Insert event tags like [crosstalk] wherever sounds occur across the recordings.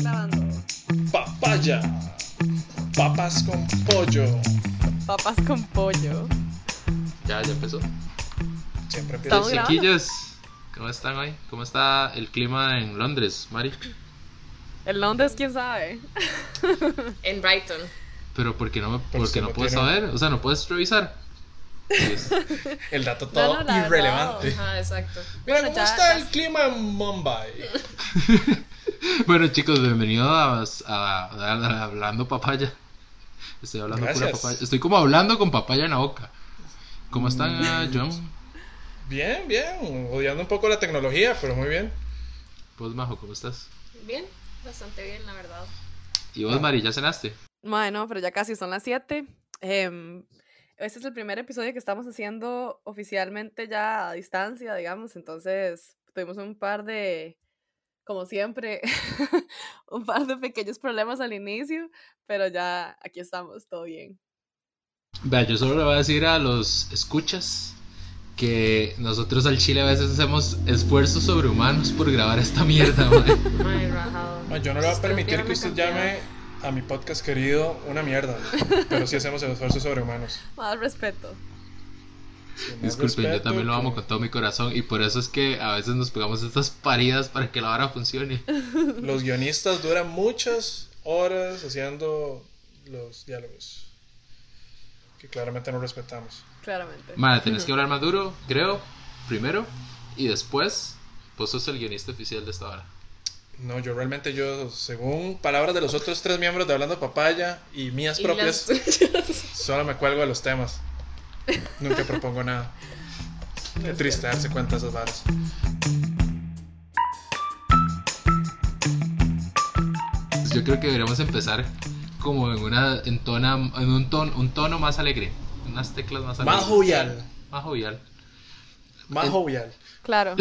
grabando. Papaya. Papas con pollo. Papas con pollo. Ya, ya empezó. Siempre grabando. Chiquillos, ¿cómo están hoy? ¿Cómo está el clima en Londres, Mari? El Londres, quién sabe. En Brighton. Pero ¿por qué no, me, Pues por se qué no puedes saber? O sea, ¿no puedes revisar? Pues, [laughs] El dato todo no, irrelevante. Ajá, exacto. Mira, Bueno, ¿cómo ya- está ya- el clima en Mumbai? [laughs] [laughs] bueno, chicos, bienvenidos a, a- a- Hablando Papaya. Estoy hablando pura papaya. Estoy como hablando con papaya en la boca. ¿Cómo están, ah, John? Bien, bien. Odiando un poco la tecnología, pero muy bien. Vos, Majo, ¿cómo estás? Bien, bastante bien, la verdad. ¿Y vos, Mari, ya cenaste? Bueno, pero ya casi son las 7. este es el primer episodio que estamos haciendo oficialmente ya a distancia, digamos. Entonces, tuvimos un par de, como siempre, [laughs] un par de pequeños problemas al inicio, pero ya aquí estamos, todo bien. Vea, yo solo le voy a decir a los escuchas que nosotros al Chile a veces hacemos esfuerzos sobrehumanos por grabar esta mierda, [laughs] mae. Ay, rajado. Ma, Yo no le voy a permitir que usted llame a mi podcast querido una mierda. Pero sí hacemos esfuerzos sobrehumanos. [laughs] Más respeto. Disculpen, yo también lo amo que con todo mi corazón y por eso es que a veces nos pegamos estas paridas para que la vara funcione. [laughs] Los guionistas duran muchas horas haciendo los diálogos. Que claramente no respetamos. Claramente. Mara, tenés [laughs] que hablar más duro, creo, primero, y después, vos sos el guionista oficial de esta vara. No, yo realmente, yo, según palabras de los otros tres miembros de Hablando Papaya y mías Y propias, las- [laughs] solo me cuelgo de los temas. Nunca propongo nada. Qué triste darse cuenta de esas varas. Pues yo creo que deberíamos empezar como en una en tona, en un tono, un tono más alegre, unas teclas más alegres. Más jovial. Más jovial. Más jovial. Claro.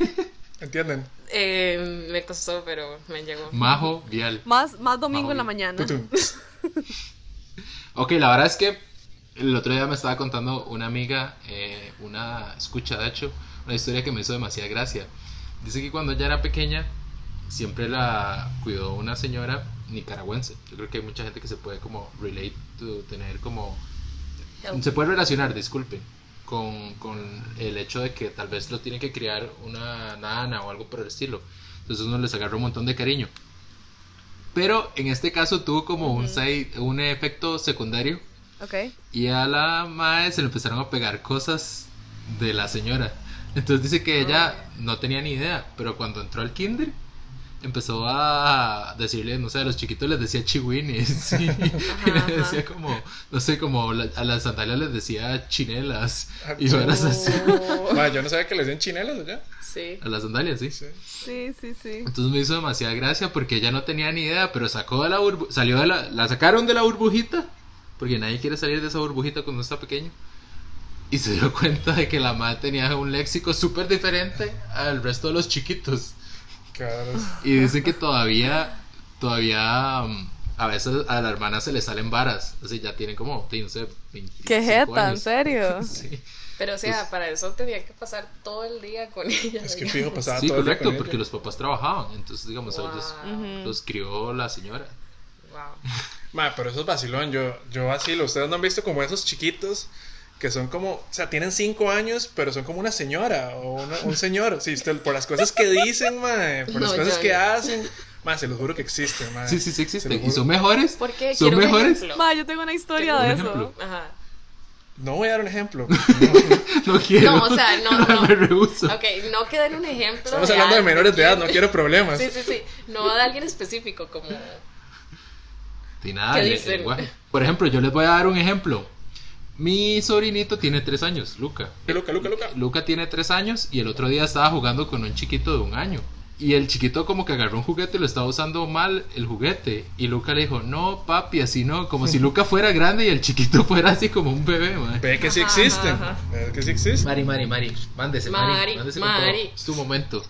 [laughs] ¿Entienden? Eh, me costó, pero me llegó. Más jovial. Más, más domingo en la Majo. mañana. [laughs] Ok, la verdad es que el otro día me estaba contando una amiga, eh, una escucha de hecho, una historia que me hizo demasiada gracia. Dice que cuando ella era pequeña, siempre la cuidó una señora nicaragüense. Yo creo que hay mucha gente que se puede como relate, to tener como... Se puede relacionar, disculpen, con, con el hecho de que tal vez lo tiene que criar una nana o algo por el estilo. Entonces uno les agarra un montón de cariño. Pero en este caso tuvo como un, side- un efecto secundario Ok. y a la madre se le empezaron a pegar cosas de la señora. Entonces dice que ella no tenía ni idea, pero cuando entró al kinder empezó a decirle, no sé, a los chiquitos les decía chihuines y, [laughs] y les ajá. decía como, no sé, como la- a las sandalias les decía chinelas y Ah, varas así. [laughs] Ma, yo no sabía que les den chinelas allá. Sí. A las sandalias, sí. Sí. Sí, sí, sí. Entonces me hizo demasiada gracia porque ella no tenía ni idea, pero sacó de la burbu- salió de la, la sacaron de la burbujita, porque nadie quiere salir de esa burbujita cuando está pequeño. Y se dio [laughs] cuenta de que la madre tenía un léxico súper diferente al resto de los chiquitos. Claro. Y dice que todavía, todavía mm, a veces a la hermana se le salen varas. Así ya tiene como, no sé, 25 ¿Qué jeta? ¿En serio? [laughs] Sí, Pero o sea, para eso tenía que pasar todo el día con ella. Es que fijo pasaba Sí, todo el día correcto, con porque ella. los papás trabajaban. Entonces, digamos, a ellos Wow. Ujú. los crió la señora. Wow. [laughs] Ma, pero eso es vacilón. Yo, yo vacilo. Ustedes no han visto como esos chiquitos que son como, o sea, tienen cinco años, pero son como una señora o una- un señor. Sí, usted, por las cosas que dicen, ma, por las No, cosas que no. hacen. Ma, se los juro que existen, ma. Sí, sí, sí existen. Y son mejores. ¿Por qué? ¿Son Quiero mejores? Ma, yo tengo una historia de ejemplo. eso. Ajá. No voy a dar un ejemplo. [laughs] No quiero. No, o sea, no, [laughs] no. Me rehuso. Ok, no que den un ejemplo. Estamos hablando de menores de edad, no quiero problemas. Sí, sí, sí. No de alguien específico, como. Por ejemplo, yo les voy a dar un ejemplo. Mi sobrinito tiene tres años, Luca. Luca, Luca, Luca. Luca tiene tres años y el otro día estaba jugando con un chiquito de un año. Y el chiquito como que agarró un juguete y lo estaba usando mal el juguete. Y Luca le dijo, no, papi, así no. Como si Luca fuera grande y el chiquito [laughs] fuera así como un bebé, man. Ve que sí existen. Ve que sí existen. Mari, Mari, Mari, mándese, Mari. Mari, mándese Mari. Es tu momento.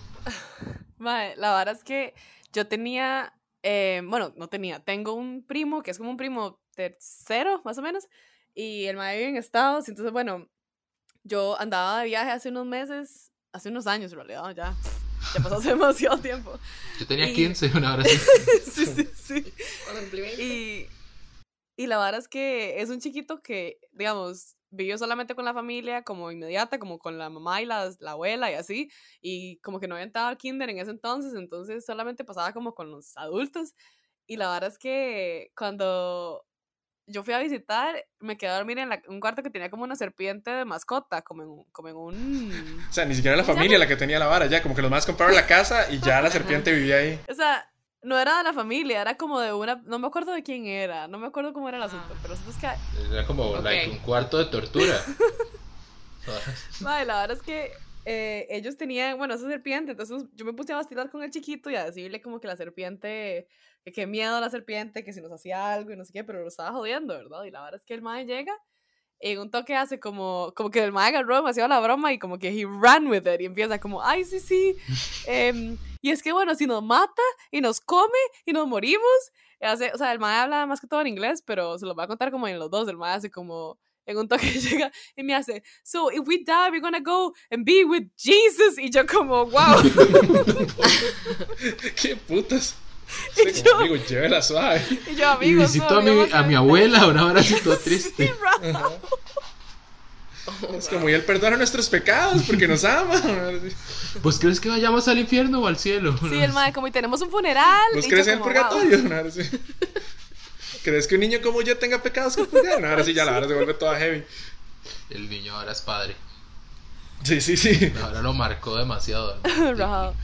[laughs] La verdad es que yo tenía, eh, bueno, no tenía, tengo un primo que es como un primo tercero, más o menos, y el mae vive en Estados, entonces, bueno, yo andaba de viaje hace unos meses, hace unos años en realidad, ya, ya pasó hace [laughs] demasiado tiempo. Yo tenía Y- 15, una hora así. [laughs] sí, sí, sí. Cuando cumplí 20. Y, y la verdad es que es un chiquito que, digamos, vivió solamente con la familia como inmediata, como con la mamá y la, la abuela y así, y como que no había entrado al kinder en ese entonces, entonces solamente pasaba como con los adultos. Y la verdad es que cuando yo fui a visitar, me quedé a dormir en la- un cuarto que tenía como una serpiente de mascota, como en, un- como en un... O sea, ni siquiera la ¿Cómo se familia la que tenía la vara, ya como que los más compraron la casa y ya la serpiente vivía ahí. [laughs] O sea, no era de la familia, era como de una... No me acuerdo de quién era, no me acuerdo cómo era el asunto, pero es que Era como Ok. like, un cuarto de tortura. [laughs] Madre, la verdad es que eh, ellos tenían, bueno, esa serpiente, entonces yo me puse a vacilar con el chiquito y a decirle como que la serpiente, que qué miedo la serpiente, que si nos hacía algo y no sé qué, pero lo estaba jodiendo, ¿verdad? Y la verdad es que el mae llega y en un toque hace como, como que el mae agarró demasiado la broma y como que he ran with it y empieza como, ay, sí, sí, [laughs] em, y es que bueno, si nos mata y nos come y nos morimos, hace, o sea, el mae habla más que todo en inglés, pero se lo va a contar como en los dos, el mae hace como, en un toque [laughs] llega y me hace, so if we die, we're gonna go and be with Jesus. Y yo como, wow. [laughs] ¿Qué putas? [laughs] Y yo- amigo, llévela suave. y yo, Y amigo, visito a mi, a mi abuela, una hora todo Es como, y él perdona nuestros pecados porque nos ama. ¿Pues crees que vayamos al infierno o al cielo? Sí, el mae, como y tenemos un funeral. ¿Vos y crees en el wow. purgatorio? No, ahora sí. ¿Crees que un niño como yo tenga pecados que purgar? No, ahora sí ya la hora se vuelve toda heavy. El niño ahora es padre. Sí, sí, sí. Ahora lo marcó demasiado. [laughs] Rajado.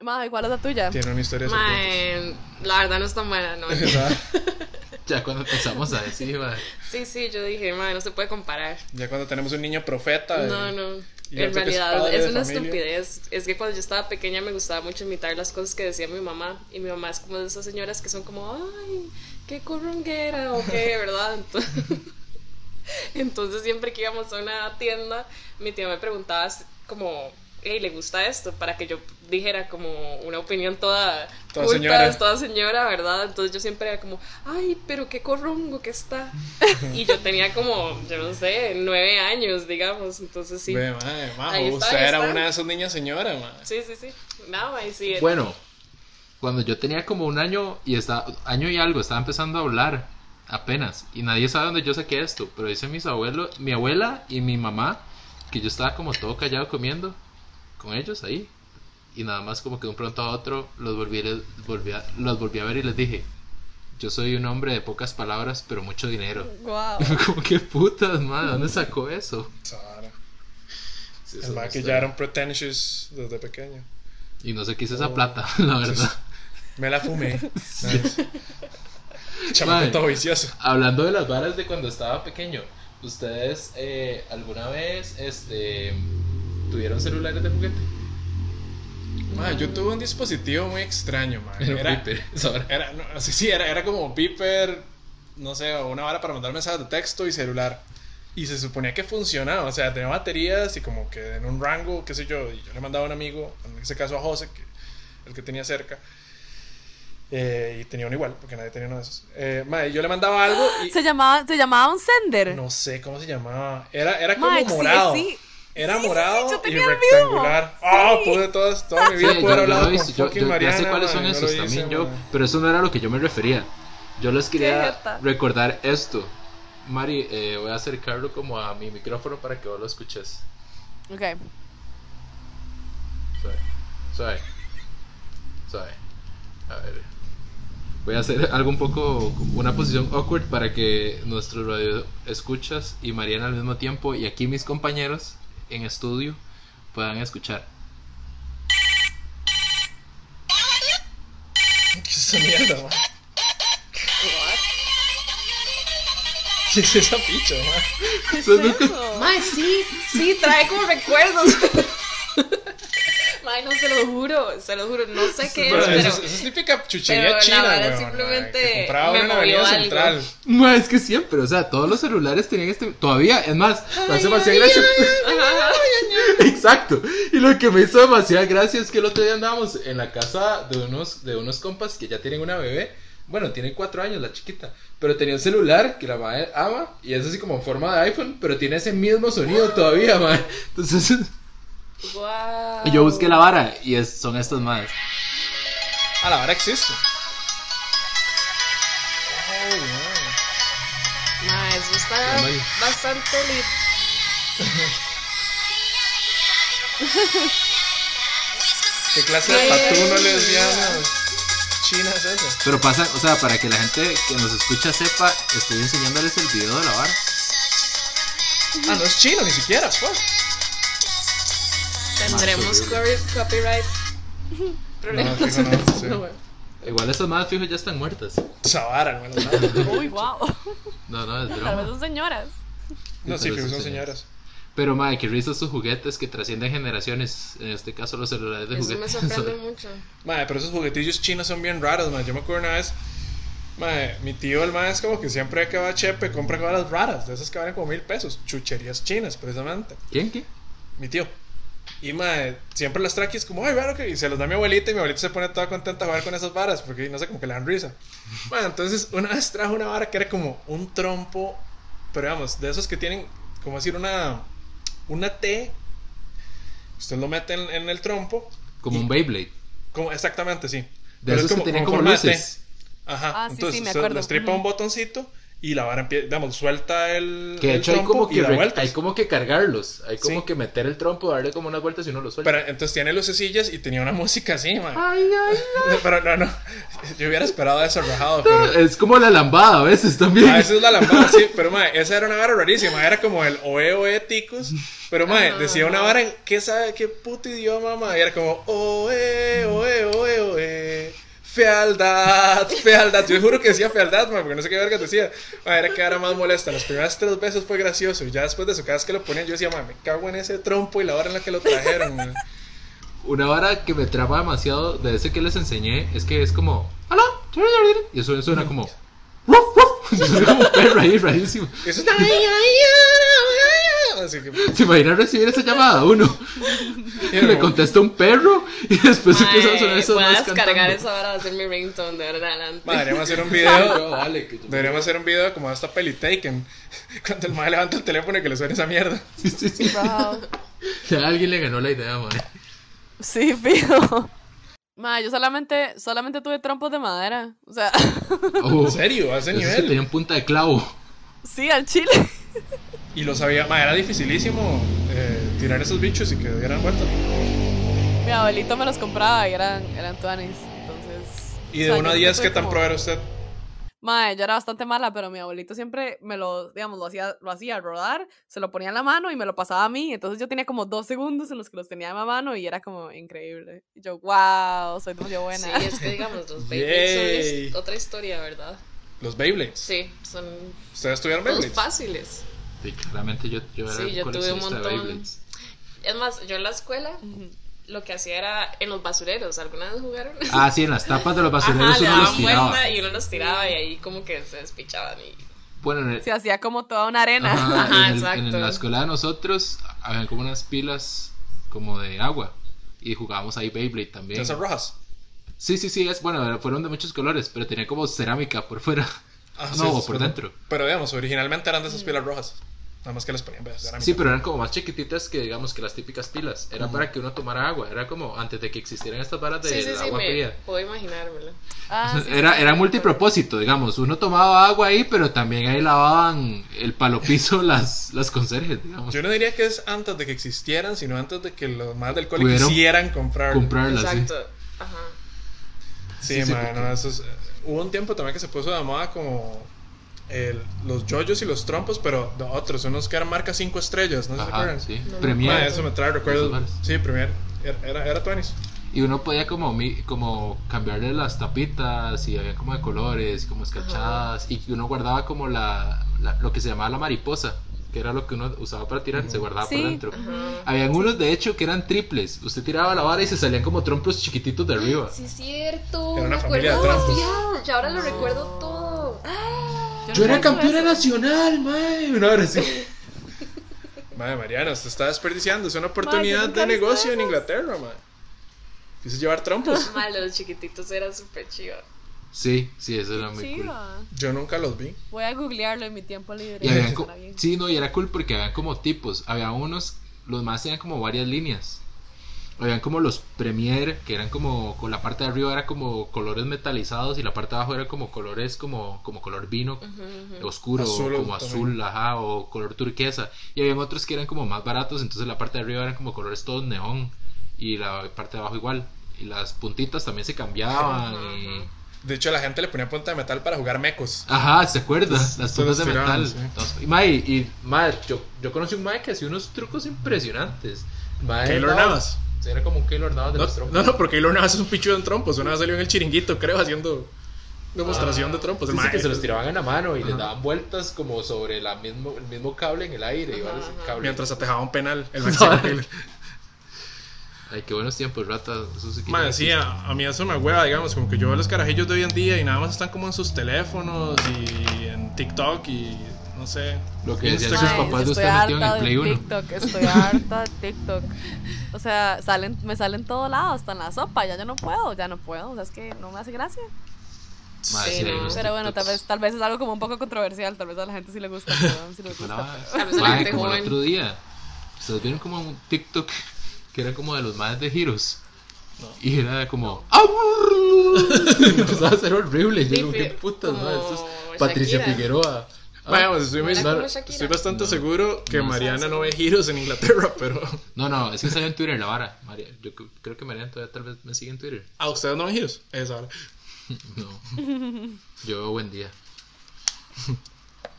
Mae, ¿cuál es la tuya? Tiene una historia. Mae, la verdad no es tan buena, no. [laughs] [laughs] Ya cuando empezamos a decir, madre. Sí, sí, yo dije, mae, no se puede comparar. Ya cuando tenemos un niño profeta. eh, No, no. y En es realidad es, de una familia. estupidez. Es que cuando yo estaba pequeña me gustaba mucho imitar las cosas que decía mi mamá. Y mi mamá es como de esas señoras que son como, ay, qué corronguera o qué, [laughs] ¿verdad? Entonces, [laughs] entonces siempre que íbamos a una tienda, mi tía me preguntaba como, hey, ¿le gusta esto? Para que yo dijera como una opinión toda, Toda culta, señora. toda señora, ¿verdad? Entonces yo siempre era como, ay, pero qué corrongo que está. [laughs] y yo tenía como, yo no sé, nueve años, digamos. Entonces sí. Majo, está, usted ahí era está. una de esas niñas. Sí, sí, sí. Nada, y sí. Bueno, cuando yo tenía como un año y estaba, año y algo, estaba empezando a hablar apenas. Y nadie sabe dónde yo saqué esto. Pero dicen mis abuelos, mi abuela y mi mamá, que yo estaba como todo callado comiendo con ellos ahí. Y nada más como que de un pronto a otro los volví, volví a, los volví a ver y les dije, yo soy un hombre de pocas palabras, pero mucho dinero. Wow. [laughs] Como, ¿qué putas, madre? ¿Dónde sacó eso? Sara. Sí, El eso mae no que ya era un pretentious desde pequeño. Y no sé qué hice Oh. esa plata, [laughs] la verdad. Me la fumé. [laughs] Nice. Chamaco vicioso. Hablando de las varas de cuando estaba pequeño, ¿ustedes eh, alguna vez este, tuvieron celulares de juguete? Mae, yo tuve un dispositivo muy extraño, mae. Era Era, era, no, sí, sí, era, era como beeper, no sé, una vara para mandar mensajes de texto y celular. Y se suponía que funcionaba, o sea, tenía baterías y como que en un rango, qué sé yo, y yo le mandaba a un amigo, en ese caso a José, que, el que tenía cerca, eh, y tenía uno igual, porque nadie tenía uno de esos. Eh, mae, yo le mandaba algo y Se llamaba, se llamaba un sender. no sé cómo se llamaba, era, era como Mae, sí, morado. sí. Era Sí, sí, sí, morado yo y rectangular. Ah, Sí. pude todas, toda mi vida Sí, poder yo, yo hablar he con yo, yo- ya Mariana, sé cuáles son no esos hice, también yo, pero eso no era a lo que yo me refería. Yo les quería recordar esto. Mari, eh, voy a acercarlo como a mi micrófono para que vos lo escuches. Ok. Suave, suave, suave. A ver. Voy a hacer algo un poco, una posición awkward para que nuestros radio escuchas y Mariana al mismo tiempo y aquí mis compañeros en estudio puedan escuchar. ¿Qué es esa mierda, man? ¿Qué es esa picha, man? ¿Qué es Pues eso? Mae, sí, sí, trae como recuerdos. [laughs] Mae, no se lo juro, se lo juro, no sé qué es, Pero eso, es- eso es típica chuchería china, weón, simplemente me en la movió Avenida algo. Central. No, es que siempre, o sea, todos los celulares tenían este. Todavía, es más, me hace demasiada gracia. [laughs] Exacto. Y lo que me hizo demasiada gracia es que el otro día andábamos en la casa de unos, de unos compas que ya tienen una bebé. Bueno, tiene cuatro años la chiquita. Pero tenía un celular que la madre ama. Y es así como en forma de iPhone. Pero tiene ese mismo sonido todavía, madre. Entonces. [laughs] Wow. Y yo busqué la vara y es- son estos más. Ah, la vara existe. Oh, wow. Ma, eso está bastante lit. [laughs] ¿Qué clase de patuno lesbiana china es esa? Pero pasa, o sea, para que la gente que nos escucha sepa, estoy enseñándoles el video de la vara. Ah, no es chino ni siquiera, fuck. Tendremos copy- copyright. Problemas. [laughs] no, [laughs] sí. No, bueno. Igual estos más fijos ya están muertas. No me. [laughs] Uy, wow. No, no, es Tal vez broma. son señoras. No, sí, fijo, son señoras. Pero, madre, que risa estos juguetes que trascienden generaciones. En este caso, los celulares de Eso me juguetes. sorprende mucho. Madre, pero esos juguetillos chinos son bien raros, madre. Yo me acuerdo una vez, madre, mi tío, el madre, es como que siempre que va a Chepe compra cosas raras, de esas que valen como mil pesos, chucherías chinas, precisamente. ¿Quién, qué? Mi tío. Y madre, siempre las es como, ay, bueno, que y se los da a mi abuelita y mi abuelita se pone toda contenta a jugar con esas varas, porque no sé, como que le dan risa. Madre, entonces una vez trajo una vara que era como un trompo, pero digamos, de esos que tienen, como decir, una, una T. Usted lo mete en, en el trompo. Como y- un Beyblade. como, exactamente, sí. De Pero es esos que tenían como T. luces. Ajá. Ah, sí, Entonces sí, me acuerdo. le estripa Ujú. un botoncito y la vara empieza, digamos, suelta el. Que de el hecho hay como que, re- hay como que cargarlos. Hay como Sí. que meter el trompo, darle como unas vueltas y uno lo suelta. Pero entonces tiene lucecillas y tenía una [laughs] música así, man. Ay, ay, [laughs] Pero no, no. Yo hubiera esperado eso rajado, pero. ay. [laughs] Es como la lambada a veces también. A veces la lambada, sí, pero mae, esa era una vara rarísima, era como el oe oe ticos, pero mae, Ajá, decía una vara en qué sabe qué puto idioma, mae, y era como oe oe oe oe fealdad, fealdad. Yo juro que decía fealdad, mae, porque no sé qué verga decía. Mae, era que era más molesta. Las primeras tres veces fue gracioso y ya después de eso, cada vez que lo ponían, yo decía, mae, me cago en ese trompo y la hora en la que lo trajeron. mae. Una vara que me traba demasiado de ese que les enseñé es que es como. ¡Hola! Y eso suena como. ¡Ruf, ruf! Suena como perro ahí, rarísimo. Eso. [laughs] Así que ¿Se imagina recibir esa llamada? Uno. Y le contesta un perro y después empieza a sonar esos voy a descargar cantando. esa hora a hacer mi ringtone de ahora en adelante. Deberíamos hacer un [laughs] video. que yo- Deberíamos hacer un video como esta peli Taken. [laughs] Cuando el madre levanta el teléfono y que le suene esa mierda. Sí, sí, sí. Wow. Ya alguien le ganó la idea, madre. Sí, fijo. Ma, yo solamente, solamente tuve trompos de madera. O sea, Oh, ¿En serio? A ese nivel. tenían punta de clavo. sí, al chile. Y lo sabía. Ma, era dificilísimo eh, tirar esos bichos y que dieran vuelta. Mi abuelito me los compraba y eran, eran tuanis. Entonces. Y de sea, 1 yo a nunca 10, tuve ¿qué tan como- pro era usted? Mae, yo era bastante mala, pero mi abuelito siempre me lo, digamos, lo hacía, lo hacía rodar, se lo ponía en la mano y me lo pasaba a mí. Entonces yo tenía como dos segundos en los que los tenía en la mano y era como increíble. Y yo, wow, soy demasiado buena. Sí, es que digamos, los [laughs] Beyblades son otra historia, ¿verdad? Los Beyblades. Sí, son ¿Ustedes tuvieron todos Beyblades? fáciles. Sí, claramente yo, yo era Sí, yo tuve un de montón. Beyblades. Es más, yo en la escuela lo que hacía era en los basureros. ¿Alguna vez jugaron? Ah, sí, en las tapas de los basureros Ajá, le uno los tiraba. y uno los tiraba y ahí como que se despichaban y... Bueno, en el- Se hacía como toda una arena. Ajá, Ajá, en, el- exacto. en la escuela de nosotros había como unas pilas como de agua y jugábamos ahí Beyblade también. Esas rojas. Sí, sí, sí, es bueno, fueron de muchos colores, pero tenía como cerámica por fuera. Ah, No, sí, o sí, por sí. dentro. Pero digamos, originalmente eran de esas pilas rojas. Nada más que les ponían veas. Sí, pero eran como más chiquititas que digamos que las típicas pilas. Era para que uno tomara agua, era como antes de que existieran estas varas de Sí, sí, sí, agua me fría. puedo imaginármelo. Ah, sí, Era, sí, era sí, multipropósito, digamos. Uno tomaba agua ahí, pero también ahí lavaban el palo piso [laughs] las, las conserjes, digamos. Yo no diría que es antes de que existieran, sino antes de que los más del cole quisieran comprar. Comprarlas, sí. Exacto. Ajá. Sí, Sí, sí, man, porque- no, eso es- hubo un tiempo también que se puso de moda como el- los yoyos y los trompos, pero de otros, unos que eran marca 5 estrellas, ¿no se Ajá, acuerdan? sí. No Premier. Ma, eso me trae recuerdos. Sí, Premier. Era, era, era Tuanis. Y uno podía como, mi- como cambiarle las tapitas y había como de colores, como escarchadas. Y uno guardaba como la, la- lo que se llamaba la mariposa, que era lo que uno usaba para tirar, se guardaba Sí. por dentro. Ajá. Habían unos de hecho que eran triples. Usted tiraba la vara y se salían como trompos chiquititos de arriba. Sí, es cierto. Era una me familia de acuerdo trampos. demasiado. Y ahora lo recuerdo todo. Ah, Yo era campeona eso. nacional, mae. Una hora sí. [laughs] Madre Mariana, usted está desperdiciando. Es una oportunidad de negocio en. Inglaterra, man. Quise llevar trompos. mal, los chiquititos eran súper chiva. Sí, sí, eso era muy cool. Yo nunca los vi. Voy a googlearlo en mi tiempo libre. Y habían sí, no, y era cool porque habían como tipos. Había unos, los más tenían como varias líneas. habían como los Premier, que eran como, con la parte de arriba era como colores metalizados y la parte de abajo era como colores como, como color vino oscuro, Azul o como también. azul, ajá, o color turquesa. Y habían otros que eran como más baratos, entonces la parte de arriba eran como colores todos neón y la parte de abajo igual. Y las puntitas también se cambiaban y... De hecho, la gente le ponía punta de metal para jugar mecos. Ajá, ¿se acuerda? Las puntas de tiraban, metal. sí. Entonces, y, mae, y, mae, yo, yo conocí un mae que hacía unos trucos impresionantes. Mae, Keylor no, Navas. Era como un Keylor Navas de No, los trompos. no, no, porque Keylor Navas es un pichudo en trompos. Una vez salió en el chiringuito, creo, haciendo demostración de trompos. El Dice mae- que se los tiraban en la mano y les Ajá. daban vueltas como sobre la mismo, el mismo cable en el aire. Ajá. Mientras atejaba un penal. El [laughs] Keylor. Ay, qué buenos tiempos, rata. Eso sí que ya sí, a, a mí eso me hueva, digamos, como que yo veo los carajillos de hoy en día y nada más están como en sus teléfonos y en TikTok y no sé. Lo que decían sus papás de estoy usted metido en harta el Play de 1. TikTok, estoy harta de [laughs] TikTok. O sea, salen, me salen todo lado, hasta en la sopa, ya yo no puedo, ya no puedo, o sea, es que no me hace gracia. Mae, Sí, no. Pero bueno, tal vez, tal vez es algo como un poco controversial, tal vez a la gente sí le gusta, pero a mí sí le gusta. Pero- gente como el otro día. Ustedes vieron como un TikTok que era como de los más de Heroes. Y era como. [laughs] Empezaba a ser horrible. Yo, digo, Sí, qué putas, como esto es Patricia Shakira. Figueroa. Ah, Mae, pues estoy, ¿No muy- estoy bastante No. seguro que No. Mariana no ve giros en Inglaterra, [laughs] pero. No, no, es que salió en Twitter la vara. María, yo cre- creo que Mariana todavía tal vez me sigue en Twitter. ¿A ustedes no ven giros? Esa hora. [laughs] No. Yo, buen día.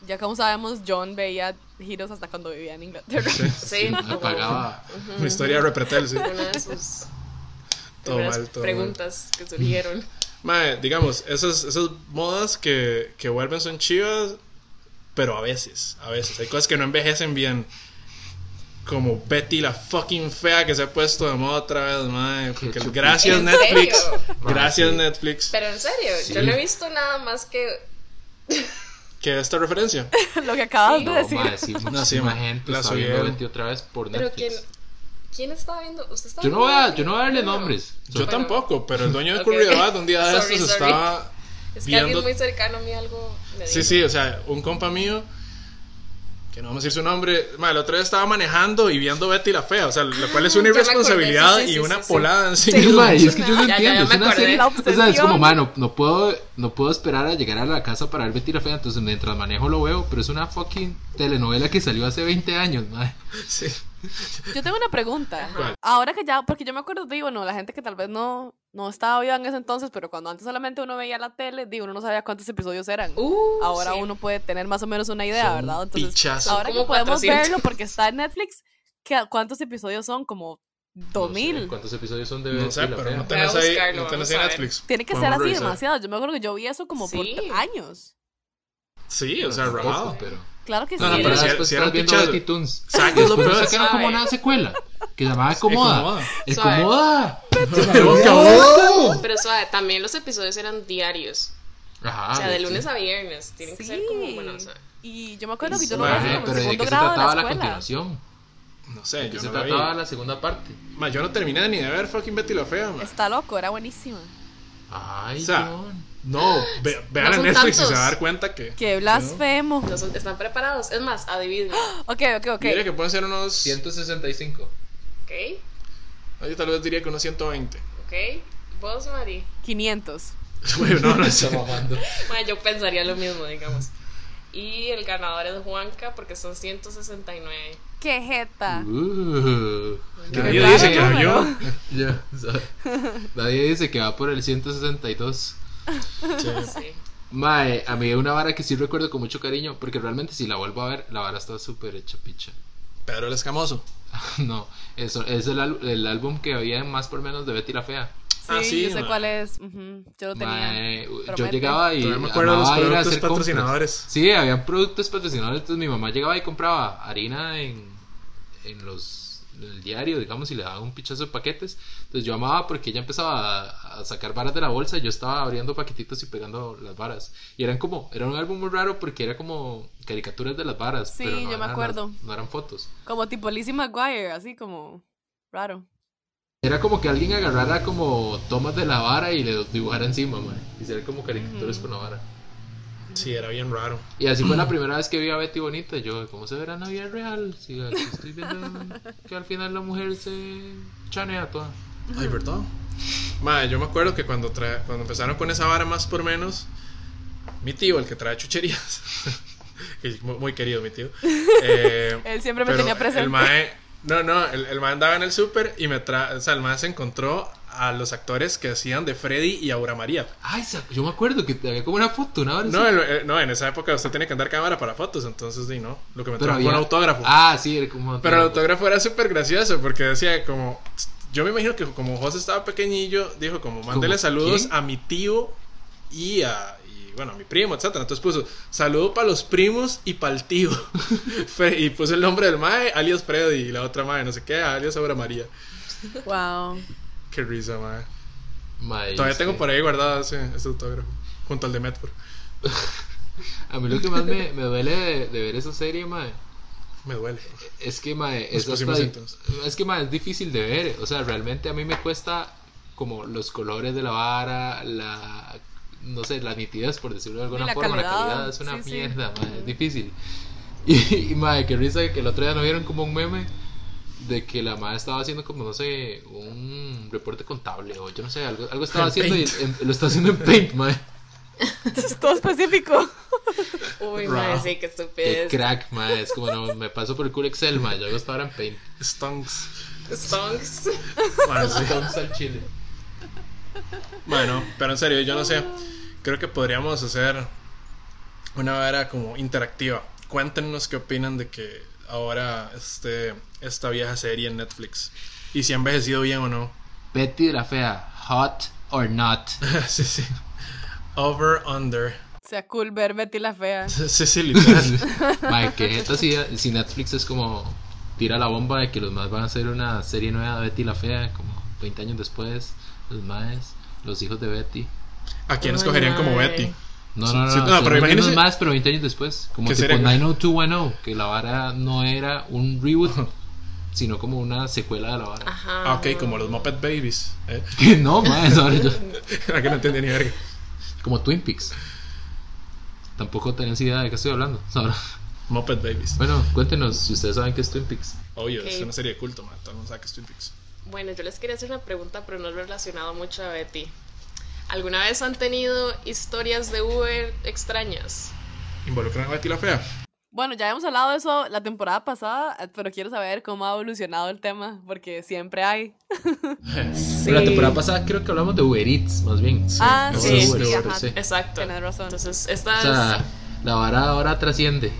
Ya como sabemos, John veía giros hasta cuando vivía en Inglaterra. Sí, Me como pagaba. Una historia de repretel, sí. Una de sus Todo mal, todo preguntas que surgieron. Mae, digamos, esas, esas modas que, que vuelven son chivas, pero a veces, a veces. Hay cosas que no envejecen bien. Como Betty la fucking fea que se ha puesto de moda otra vez, mae. Porque [laughs] gracias ¿En Netflix. serio? Gracias sí. Netflix. Pero en serio, Sí. yo no he visto nada más que. ¿Qué esta referencia? [laughs] Lo que acabas Sí. de No, decir. mae, sí, muchísima sí, mae, gente la está viendo subieron. Betty otra vez por Pero Netflix. quién. ¿Quién estaba viendo? ¿Usted estaba Yo no voy a, yo no voy a darle No. nombres. Yo Bueno. tampoco, pero el dueño de [laughs] Ok. Curridabat un día de Sorry, estos sorry. estaba Es que viendo. alguien muy cercano a mí algo me Sí, dijo. sí, o sea, un compa mío, que no vamos a decir su nombre, ma, el otro día estaba manejando y viendo Betty la Fea, o sea, lo cual es una acordé, irresponsabilidad sí, sí, y una sí, sí. polada en sí, Sí, Sí, misma. mae, es que yo no Ya, ya, entiendo. ya es una serie. O sea, es como, mano, no puedo, no puedo esperar a llegar a la casa para ver Betty la Fea. Entonces, mientras manejo lo veo. Pero es una fucking telenovela que salió hace 20 años, mae. Sí. Yo tengo una pregunta. ¿Cuál? Ahora que ya, porque yo me acuerdo, digo, no, la gente que tal vez no, no estaba viva en ese entonces, pero cuando antes solamente uno veía la tele, digo, uno no sabía cuántos episodios eran. Uh, Ahora sí. uno puede tener más o menos una idea, Son ¿verdad? Entonces, ahora que podemos 400. verlo porque está en Netflix, ¿qué- ¿cuántos episodios son? Como No sé, 2000. ¿Cuántos episodios son de No sé, la pero no tenés ahí, buscarlo, no tenés ahí. Netflix. Tiene que ser así revisar. demasiado. Yo me acuerdo que yo vi eso como Sí. por años. Sí, o sea, rajado. pero. Claro que No, no, sí. pero Ya si- después si estás eran viendo pichados. Betty Toons. ¿Sabes Y qué es lo después peor? sacaron como una secuela que se llamaba Comoda. El. Comoda. Pero suave, también los episodios eran diarios. Ajá. o sea, de sí. lunes a viernes. Tienen que ser como, bueno, o sea. Y yo me acuerdo que yo lo vi como pero en ¿de segundo qué se grado de trataba la la escuela. continuación? No sé, ¿De qué yo se no la vi. trataba la segunda parte? Ma, yo no terminé ni de ver fucking Betty la Fea, ma. Está loco, era buenísima. Ay, O sea, John. No, ve, vean No Netflix y se va a dar cuenta que... Qué blasfemo. No son- ¿Están preparados? Es más, adivinen. [gasps] Ok, ok, ok. Yo diría que pueden ser unos... 165. ¿Ok? Yo tal vez diría que unos 120. ¿Ok? ¿Vos, Mari? 500. [laughs] Güey, no, no [laughs] Está mamando. Bueno, yo pensaría lo mismo, digamos. Y el ganador es Juanca porque son 169. Qué jeta. Uh, Qué nadie dice que yo. [laughs] ya, sabe. Nadie dice que va por el 162. Sí. Sí. Mae, a mí una vara que sí recuerdo con mucho cariño, porque realmente si la vuelvo a ver, la vara está súper hecha picha. Pedro el Escamoso. [laughs] No, eso es el, álbum que había en más por menos de Betty la Fea. Sí, Ah, sí, yo sé cuál es. Yo lo tenía. Mae, yo llegaba y Todavía me acuerdo de los productos compras. patrocinadores. Sí, habían productos patrocinadores, entonces mi mamá llegaba y compraba harina en, en los el diario, digamos, y le daba un pichazo de paquetes. Entonces yo amaba porque ella empezaba a, a sacar varas de la bolsa y yo estaba abriendo paquetitos y pegando las varas. Y eran como, era un álbum muy raro porque era como caricaturas de las varas. Sí, pero no yo me acuerdo. las- no eran fotos. Como tipo Lizzie McGuire, así como raro. Era como que alguien agarrara como tomas de la vara y le dibujara encima, man. Hiciera como caricaturas con la vara. Sí, era bien raro. Y así fue la primera vez que vi a Betty Bonita. Yo, ¿cómo se verá en la vida real? Si aquí estoy viendo que al final la mujer se chanea toda. Ay, ¿verdad? Madre, yo me acuerdo que cuando, trae- cuando empezaron con esa vara más por menos, mi tío, el que trae chucherías, [laughs] muy muy querido mi tío, eh, [laughs] Él siempre me tenía presente. El mae, no, no, el, el mae andaba en el súper y me trae, o sea, el mae se encontró a los actores que hacían de Freddy y Aura María. Ay, yo me acuerdo que había como una foto, No, así. el- eh, no, en esa época usted tenía que andar cámara para fotos, entonces, sí, no, lo que me trajo fue un había- autógrafo. Ah, sí, era como. Pero el autógrafo era súper gracioso porque decía como... Yo me imagino que como José estaba pequeñillo, dijo como, mándele ¿Cómo? saludos ¿Quién? a mi tío y a... Bueno, a mi primo, etcétera. Entonces puso, saludo para los primos y para el tío. [laughs] Y puso el nombre del mae, alias Freddy, y la otra mae, no sé qué, alias Aura María. Wow. Qué risa, mae. Mae, Todavía tengo por ahí guardado ese, ese autógrafo, junto al de Medford. [laughs] A mí lo que más me, me duele de, de ver esa serie, mae, Me duele. es que, mae, Los es, hasta- es que, mae, es difícil de ver. O sea, realmente a mí me cuesta como los colores de la vara, la. No sé, la nitidez, por decirlo de alguna la forma. calidad, La calidad es una sí, sí. mierda, mae, es difícil. [laughs] Y, y mae, qué risa que el otro día no vieron como un meme de que la madre estaba haciendo como, no sé, un reporte contable o yo no sé, algo, algo estaba En haciendo y en- lo está haciendo en Paint, mae. [laughs] Es todo específico. Uy, madre, sí, Qué qué estupidez. crack, mae. Es como, no, me paso por el cool Excel, mae. Yo hago esta hora en Paint. Stonks. Songs. Bueno, sí. Entonces al chile. Bueno, pero en serio, yo no sé. Creo que podríamos hacer una vara como interactiva. Cuéntenos qué opinan de que ahora este, esta vieja serie en Netflix. Y si ha envejecido bien o no. Betty la fea, hot or not. [laughs] sí, sí. Over, under. sea cool ver Betty la fea. [laughs] Sí, sí, literal. [laughs] Mae, que neta si, si Netflix es como tira la bomba de que los más van a hacer una serie nueva de Betty la fea, como 20 años después, los maes, los hijos de Betty. ¿A quién escogerían como. Betty? No, no, no, Sí, no, pero mismos más, pero 20 años después. Como ¿Qué tipo sería? 90210, que la vara no era un reboot, sino como una secuela de la vara. Ajá. Ah, ok, como los Muppet Babies. ¿eh? no, vara yo- ¿A que no [laughs] entendía ni verga? como Twin Peaks. Tampoco tenés idea de qué estoy hablando. [laughs] Ahora, Muppet Babies. Bueno, cuéntenos si ustedes saben qué es Twin Peaks. Obvio, es una serie de culto, man. Todo el mundo sabe que es Twin Peaks. Bueno, yo les quería hacer una pregunta, pero no relacionado mucho a Betty. ¿Alguna vez han tenido historias de Uber extrañas? ¿Involucran a Betty la Fea? Bueno, ya hemos hablado de eso la temporada pasada, pero quiero saber cómo ha evolucionado el tema, porque siempre hay. [laughs] Sí. La temporada pasada creo que hablamos de Uber Eats, más bien. Ah, no sí, de sí, Uber, Uber, ajá. sí. Exacto. Tienes razón. Entonces, esta O sea, la vara ahora trasciende.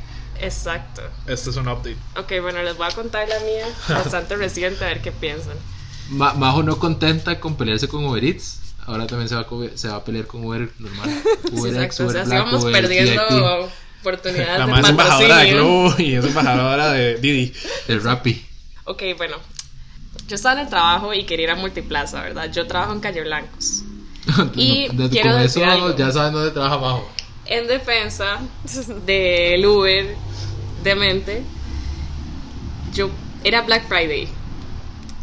Exacto. Este es un update. Ok, bueno, les voy a contar la mía, [laughs] bastante reciente, a ver qué piensan. Ma- Majo no contenta con pelearse con Uber Eats. Ahora también se va a, se va a pelear con Uber normal. [laughs] Sí, Uber X, exacto. O Uber sea, así Black, vamos Uber perdiendo VIP, oportunidades La de más embajadora de. Globo y es embajadora de Didi. el Rappi. Ok, bueno. Yo estaba en el trabajo y quería ir a Multiplaza, ¿verdad? Yo trabajo en Calle Blancos. [laughs] Y Desde- quiero con decir eso algo. ya saben dónde trabaja Majo. En defensa del Uber demente, yo era Black Friday.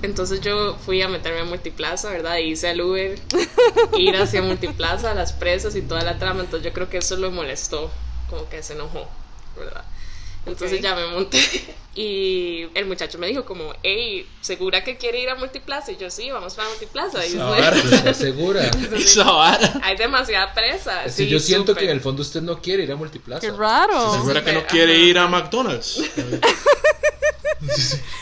Entonces yo fui a meterme a Multiplaza, ¿verdad? Y hice al Uber [laughs] ir hacia Multiplaza, las presas y toda la trama. Entonces yo creo que eso lo molestó, como que se enojó, ¿verdad? Entonces Ok. ya me monté [laughs] y el muchacho me dijo como, hey, ¿segura que quiere ir a Multiplaza? Y yo, sí, vamos para Multiplaza. Y. ¿Estás [laughs] segura? Hay demasiada presa. Es que sí, yo siento súper. que en el fondo usted no quiere ir a Multiplaza. ¡Qué raro! Segura que no Ajá. quiere ir a McDonald's. Porque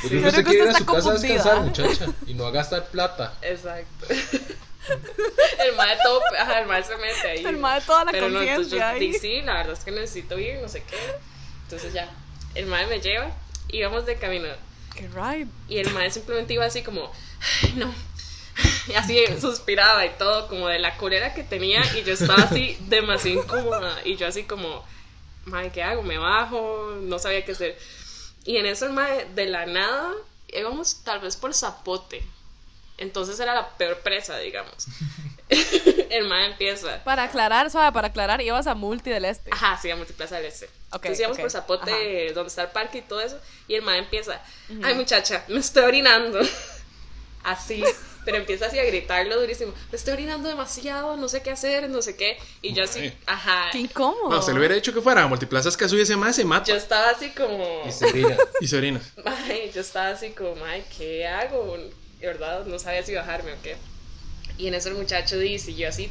Creo usted que quiere ir usted a su casa a descansar, muchacha. Y no a gastar plata. Exacto. [laughs] el mae todo, ajá, el mae se mete ahí. El mae toda la Pero no, entonces yo conciencia ahí. sí, la verdad es que necesito ir, no sé qué. Entonces ya, el mae me lleva y vamos de camino. ¡Qué ride! Y el mae simplemente iba así como, "Ay, no. Y [laughs] así suspiraba y todo, como de la colera que tenía. Y yo estaba así [laughs] demasiado incómoda. Y yo así como, mae, ¿qué hago? ¿Me bajo? No sabía qué hacer. Y en eso el mae, de la nada, íbamos tal vez por zapote. Entonces era la peor presa, digamos. [laughs] [laughs] el mae empieza. Para aclarar, suave, para aclarar, ibas a Multi del Este. Ajá, sí, a Multiplaza del Este. Ok, Entonces íbamos por Zapote, ajá. donde está el parque y todo eso. Y el mae empieza, ay muchacha, me estoy orinando. [laughs] Así. Pero empieza así a gritarlo durísimo. Me estoy orinando demasiado, no sé qué hacer, no sé qué. Y yo así, ajá. Qué incómodo. No, se le hubiera dicho que fuera a Multiplazas Cazú y ese más se mata. Yo estaba así como. Y se orina. Y se orina. Ay, yo estaba así como, ay, ¿qué hago? De verdad, no sabía si bajarme o qué. Y en eso el muchacho dice, y yo así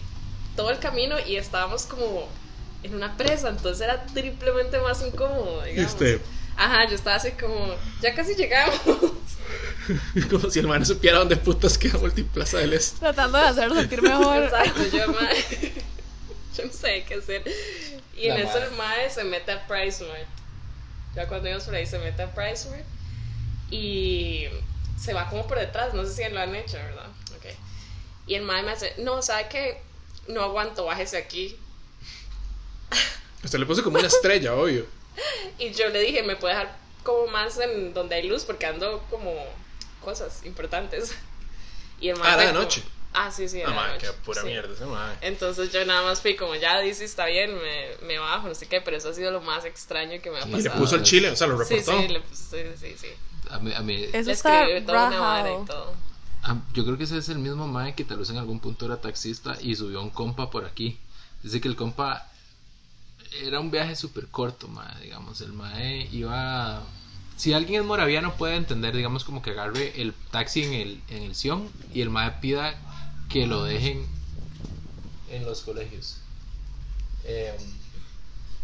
todo el camino y estábamos como en una presa, entonces era triplemente más incómodo, digamos. Este, Ajá, yo estaba así como, ya casi llegamos. [laughs] como si el man supiera dónde putas queda Multiplaza del Este. Tratando de hacerlo sentir mejor. Exacto, yo, mae, [laughs] yo no sé qué hacer. Y en eso el mae se mete a PriceMart. Ya cuando íbamos por ahí se mete a PriceMart y se va como por detrás, no sé si lo han hecho, ¿verdad? Ok. Y el mae me hace, no, ¿sabe qué? No aguanto, bájese aquí. Usted le puso como una estrella, obvio. [laughs] Y yo le dije, ¿me puede dejar como más en donde hay luz? Porque ando como cosas importantes. Y el Ah, de como- noche. Ah, sí, sí. Ah, de madre, qué pura sí. mierda ese madre. Entonces yo nada más fui como, ya dice, está bien, me, me bajo, no sé qué, pero eso ha sido lo más extraño que me ha Y Y le pasado. puso el chile, o sea, lo Sí, reportó. sí, le puse- sí, sí, sí. A mí, a mí- Eso Le está toda una vara y todo. a- yo creo que ese es el mismo mae que tal vez en algún punto era taxista y subió a un compa por aquí. Dice que el compa era un viaje súper corto, mae, digamos. El mae iba... Si alguien es moraviano puede entender, digamos, como que agarre el taxi en el, en el Sion y el mae pida que lo dejen en los colegios. Em,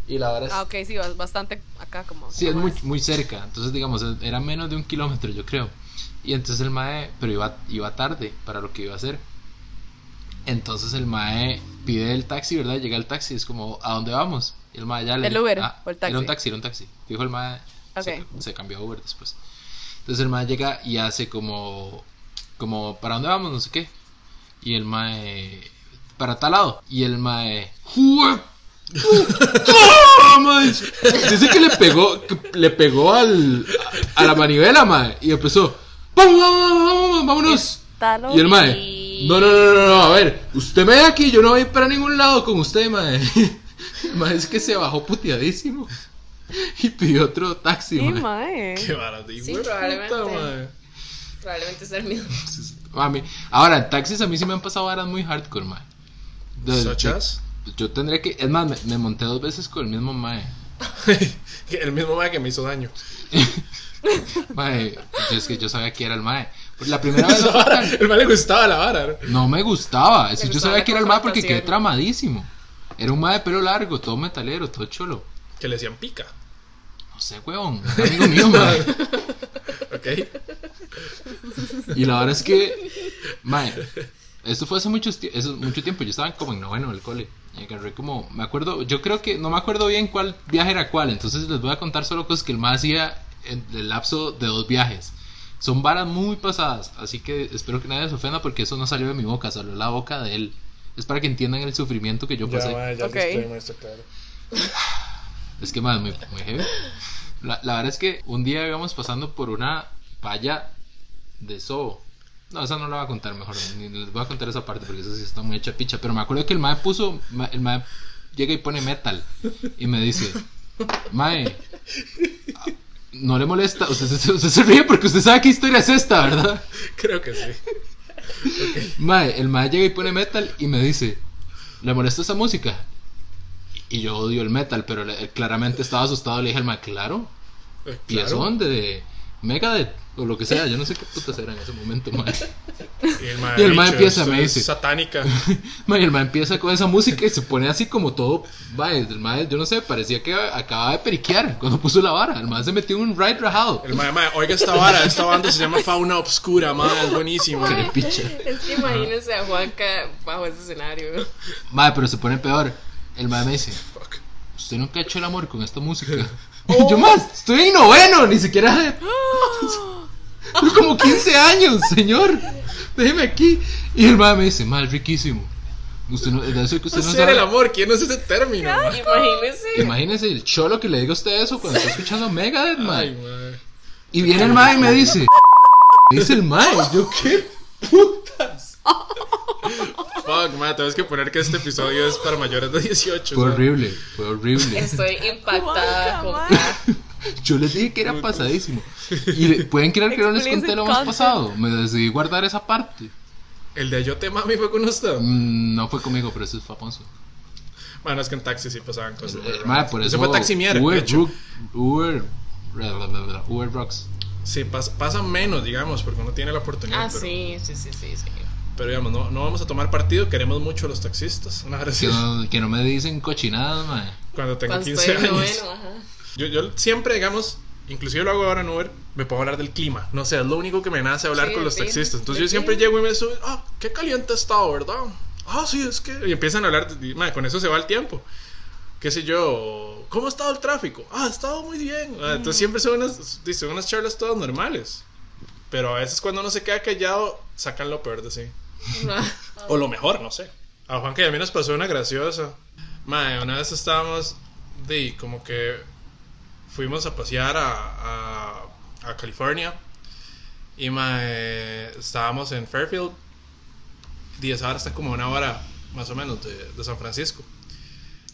y la verdad es... Ah, ok, sí, ba- bastante acá como. Sí, es muy, muy cerca. Entonces, digamos, era menos de un kilómetro, yo creo. Y entonces el mae, pero iba, iba tarde para lo que iba a hacer. Entonces el mae pide el taxi, ¿verdad? Llega el taxi, es como, ¿a dónde vamos? Y el mae ya le ¿El Uber ah, o el taxi? Era un taxi, era un taxi. Dijo el mae, se, Ok. se cambió a Uber después. Entonces el mae llega y hace como, como, ¿para dónde vamos? No sé qué. Y el mae, para tal lado. Y el mae, ¡Jue- ¡Ah, [laughs] mae! Dice que le pegó, que le pegó al, a la manivela, mae, y empezó, ¡Vamos, vámonos! Y el mae, no, no, no, no, no, a ver, usted me ve aquí, yo no voy para ningún lado con usted, mae. [laughs] Mae es que se bajó puteadísimo [laughs] y pidió otro taxi, Sí, mae. mae. Qué vara, de Sí, probablemente. puta. Probablemente sea el mismo. A mí- ahora, en taxis a mí sí me han pasado varas muy hardcore, mae. De- Such de- as? Yo tendré que, es más, me, me monté dos veces con el mismo mae. [laughs] el mismo mae que me hizo daño. [laughs] Mae, yo es que yo sabía que era el mae. Pues La primera vez el mae le gustaba la vara. no me gustaba. Es que yo sabía que era el mae porque quedé tramadísimo. Era un mae de pelo largo, todo metalero, todo cholo. Que le decían pica. No sé, weón, un amigo mío, [laughs] mae. ¿Ok? Y la verdad es que, mae, esto fue hace mucho, eso- mucho tiempo. Yo estaba como en noveno del cole. Y agarré como, me acuerdo, yo creo que, no me acuerdo bien cuál viaje era cuál. Entonces les voy a contar solo cosas que el mae hacía en el lapso de dos viajes. Son varas muy pasadas, así que espero que nadie se ofenda porque eso no salió de mi boca, salió de la boca de él. Es para que entiendan el sufrimiento que yo Ya, pasé. ya Ok. lo estoy, claro. Es que más muy, muy heavy. La, la verdad es que un día íbamos pasando por una valla de zoo. No, esa no la voy a contar mejor. Ni les voy a contar esa parte porque eso sí está muy hecha picha. Pero me acuerdo que el mae puso. El mae llega y pone metal. Y me dice: Mae, no le molesta. Usted, se- [laughs] usted se ríe porque usted sabe qué historia es esta, ¿verdad? Creo que sí. [laughs] Mae, el mae llega y pone metal y me dice, ¿le molesta esa música? Y yo odio el metal, pero él claramente estaba asustado. Le dije al mae, claro. Eh, ¿Y claro. eso dónde? De Megadeth o lo que sea. Yo no sé qué putas era en ese momento, mae. Y el Y dicho, empieza, me es dice. Satánica. [laughs] Mae, el mae empieza con esa música y se pone así como todo. Mae, el mae, yo no sé, parecía que acababa de periquear cuando puso la vara. El mae se metió en un ride rajado. El mae, mae, oiga esta vara, esta banda se llama Fauna Obscura, mae, es buenísimo. Picha. Es que imagínense a Juanca bajo ese escenario. Mae, pero se pone peor. El mae me dice, usted nunca ha hecho el amor con esta música. [laughs] [laughs] Y yo más, estoy en noveno, ni siquiera... Tengo [gasps] como 15 años, señor. Déjeme aquí. Y el mae me dice, es riquísimo. Usted no, de eso que usted no Hacer el sabe. amor, ¿quién es ese término? mae? Imagínense. Imagínese el cholo que le diga a usted eso cuando está escuchando [laughs] Megadeth, Ay, mae. Y viene el mae y me dice, dice el mae, yo qué putas. Fuck, mae, tenemos que poner que este episodio es para mayores de 18. Fue mae. horrible, fue horrible. Estoy impactada con [laughs] Yo les dije que era pasadísimo. Y pueden creer que no les conté lo más pasado. Me decidí guardar esa parte. El de Yo te mami fue con usted. Mm, no fue conmigo, pero eso fue Afonso. Bueno, es que en taxi sí pasaban cosas. Eh, raras. por Ese eso fue taximier, de Uber, Uber, bla, Uber Rocks. Sí, pasa, pasa menos, digamos, porque uno tiene la oportunidad. Ah, pero, sí, sí, sí, sí, sí. Pero digamos, no, no vamos a tomar partido, queremos mucho a los taxistas. [laughs] Una vez Que no, que no me dicen cochinadas, mae. Cuando tengo Cuando 15 estoy en años. noveno, ajá. Yo, yo siempre, digamos, inclusive lo hago ahora en Uber, me puedo hablar del clima. No sé, es lo único que me nace hablar Sí, con los taxistas. Entonces yo siempre llego y me subo, ah, qué caliente ha estado, ¿verdad? Ah, sí, es que... Y empiezan a hablar, de- y, madre, con eso se va el tiempo. Qué sé yo, ¿cómo ha estado el tráfico? Ah, ha estado muy bien. Ah, Entonces siempre son unas, son unas charlas todas normales. Pero a veces cuando uno se queda callado, sacan lo peor de sí. O lo mejor, no sé. A Juan que a mí nos pasó una graciosa. Mae, una vez estábamos de como que fuimos a pasear a, a, California. Y mae, estábamos en Fairfield. Y esa hora está como una hora más o menos de, de San Francisco.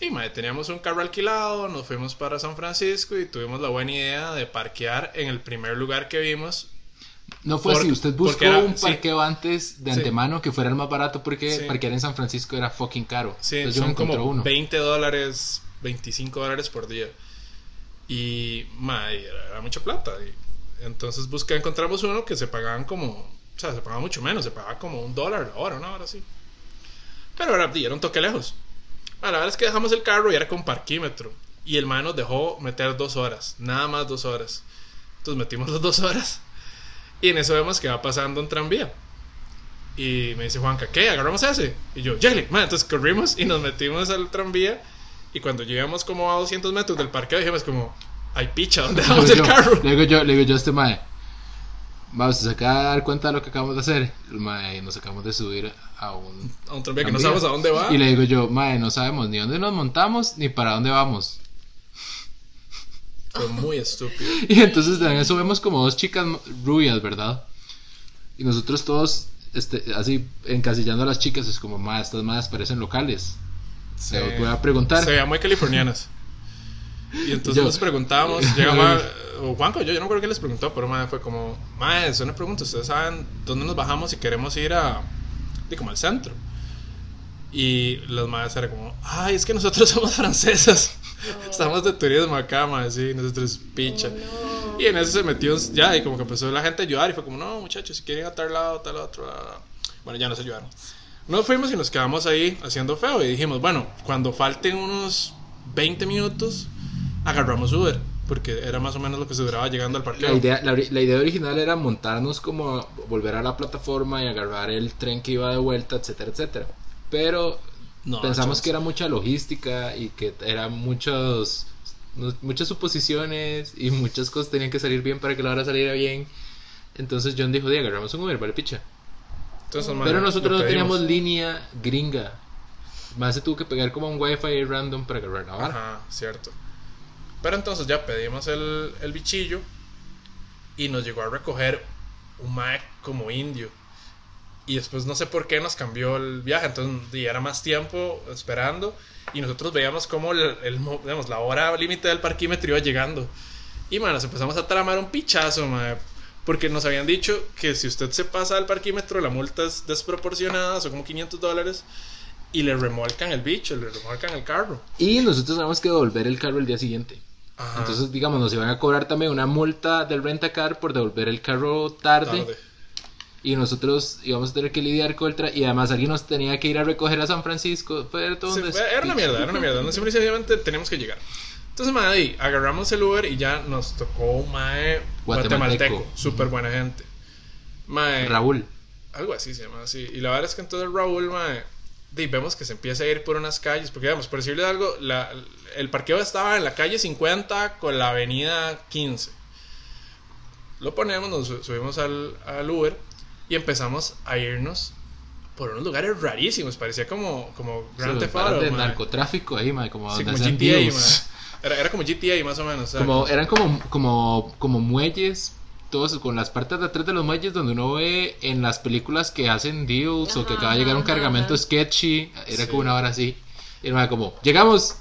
Y mae, teníamos un carro alquilado, nos fuimos para San Francisco y tuvimos la buena idea de parquear en el primer lugar que vimos. No fue Por- así, usted buscó era- un sí. parqueo antes de Sí. antemano que fuera el más barato porque Sí. parquear en San Francisco era fucking caro. Sí, Entonces yo son encontré como uno. 20 dólares, 25 dólares por día. Y, mae, era, era mucha plata. Y entonces busca, encontramos uno que se pagaban como, o sea, se pagaba mucho menos, se pagaba como un dólar la hora, una hora así. Pero era, era un toque lejos. La verdad es que dejamos el carro y era con parquímetro. Y el man nos dejó meter dos horas, nada más dos horas. Entonces metimos las dos horas. Y en eso vemos que va pasando un tranvía. Y me dice Juanca, ¿qué? ¿Agarramos ese? Y yo, Jelly, man, entonces corrimos y nos metimos al tranvía. Y cuando llegamos como a 200 metros del parqueo, dijimos como, ay picha, ¿dónde dejamos el yo- carro? Le digo yo, le digo yo a este mae. Vamos, ¿se acaba de dar cuenta de lo que acabamos de hacer? El mae, nos acabamos de subir a un A un tranvía que no tranvía. sabemos a dónde va. Y le digo yo, mae, no sabemos ni dónde nos montamos ni para dónde vamos. Fue muy estúpido. [laughs] Y entonces en eso vemos como dos chicas rubias, ¿verdad? Y nosotros todos, este, así, encasillando a las chicas, es como, mae, estas madres parecen locales. Sí. Le voy a preguntar. Se veían muy californianas. Y entonces Yo- nos preguntábamos, llegaba, [laughs] o Juanco, yo, yo no creo que les preguntó, pero madre, fue como, madre, es una pregunta, ustedes saben dónde nos bajamos si queremos ir a, di, como al centro. Y las madres eran como, ay, es que nosotros [laughs] somos francesas. Estamos de turismo acá, madre, sí, nosotros picha. Y en eso se metió ya, y como que empezó la gente a ayudar, y fue como, no, muchachos, si quieren a tal lado, tal otro, la, la, la". bueno, ya nos ayudaron. Nos fuimos y nos quedamos ahí haciendo feo, y dijimos, bueno, cuando falten unos 20 minutos, agarramos Uber, porque era más o menos lo que se duraba llegando al parqueo. La idea, la, la idea original era montarnos como volver a la plataforma y agarrar el tren que iba de vuelta, etcétera, etcétera. Pero No, pensamos chance. que era mucha logística y que eran muchos, muchas suposiciones y muchas cosas tenían que salir bien para que la hora saliera bien. Entonces John dijo, "Di, agarramos un Uber, vale picha. Entonces, madre, Pero nosotros no teníamos línea gringa. Más se tuvo que pegar como un wifi random para agarrar la. Ajá, cierto. Pero entonces ya pedimos el, el bichillo y nos llegó a recoger un Mac como indio. Y después no sé por qué nos cambió el viaje, entonces y era más tiempo esperando y nosotros veíamos como el, el digamos, la hora límite del parquímetro iba llegando. Y man, nos empezamos a tramar un pichazo, porque nos habían dicho que si usted se pasa del parquímetro la multa es desproporcionada, son como 500 dólares y le remolcan el bicho, le remolcan el carro. Y nosotros tenemos que devolver el carro el día siguiente. Ajá. Entonces, digamos, nos iban a cobrar también una multa del rentacar por devolver el carro tarde. tarde. Y nosotros íbamos a tener que lidiar con el tra- Y además alguien nos tenía que ir a recoger a San Francisco. Fue todo un era una mierda, era una mierda. No simple y sencillamente teníamos que llegar. Entonces, ahí, agarramos el Uber y ya nos tocó un mae Guatemalteco. guatemalteco. Súper buena gente. Mae, Raúl. algo así se llama así. Y la verdad es que entonces Raúl, mae, di, vemos que se empieza a ir por unas calles. Porque, digamos, por decirle algo, la- el parqueo estaba en la calle 50 con la avenida 15. Lo ponemos, nos su- subimos al, al Uber y empezamos a irnos por unos lugares rarísimos. Parecía como, como Grand Theft Auto, de narcotráfico ahí, mae, como Sí, donde como GTA. Era, era como GTA más o menos. sea, Como, eran como, como, como muelles, todos con las partes de atrás de los muelles donde uno ve en las películas que hacen deals o que Ajá, acaba de llegar un ajá, cargamento ajá. sketchy. Era Sí. como una hora así. Y era como, llegamos.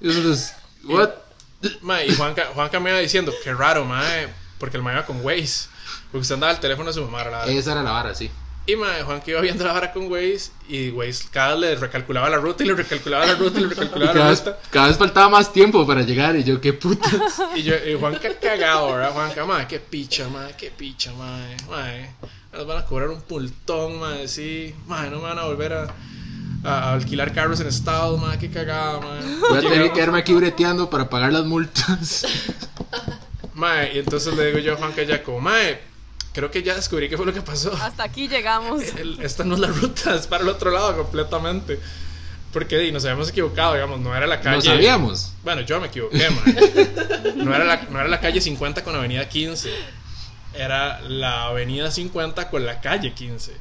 Y nosotros, what? [laughs] mae, y Juanca, Juanca me iba diciendo, qué raro, mae, porque el mae iba con Waze. Porque usted andaba el teléfono de su mamá, ¿verdad? Esa era la vara, sí. Y mae, Juan que iba viendo la vara con Waze y Waze cada vez le recalculaba la ruta y le recalculaba la ruta y le recalculaba la vez, ruta. cada vez faltaba más tiempo para llegar y yo, qué putas. Y, yo, y Juan que cagado, ¿verdad? Juan que, mae, qué picha, mae, qué picha, mae, mae. Nos van a cobrar un pultón, mae, sí. Mae, no me van a volver a, a alquilar carros en estado, mae, qué cagada, mae. Voy a tener que quedarme aquí breteando para pagar las multas. [laughs] Mae, y entonces le digo yo a Juan que ya como, mae, creo que ya descubrí qué fue lo que pasó. Hasta aquí llegamos. [laughs] El- esta no es la ruta, es para el otro lado completamente. Porque nos habíamos equivocado, digamos, no era la calle. No sabíamos. Bueno, yo me equivoqué, [laughs] mae. No era, la, no era la calle 50 con la avenida 15. Era la avenida 50 con la calle 15.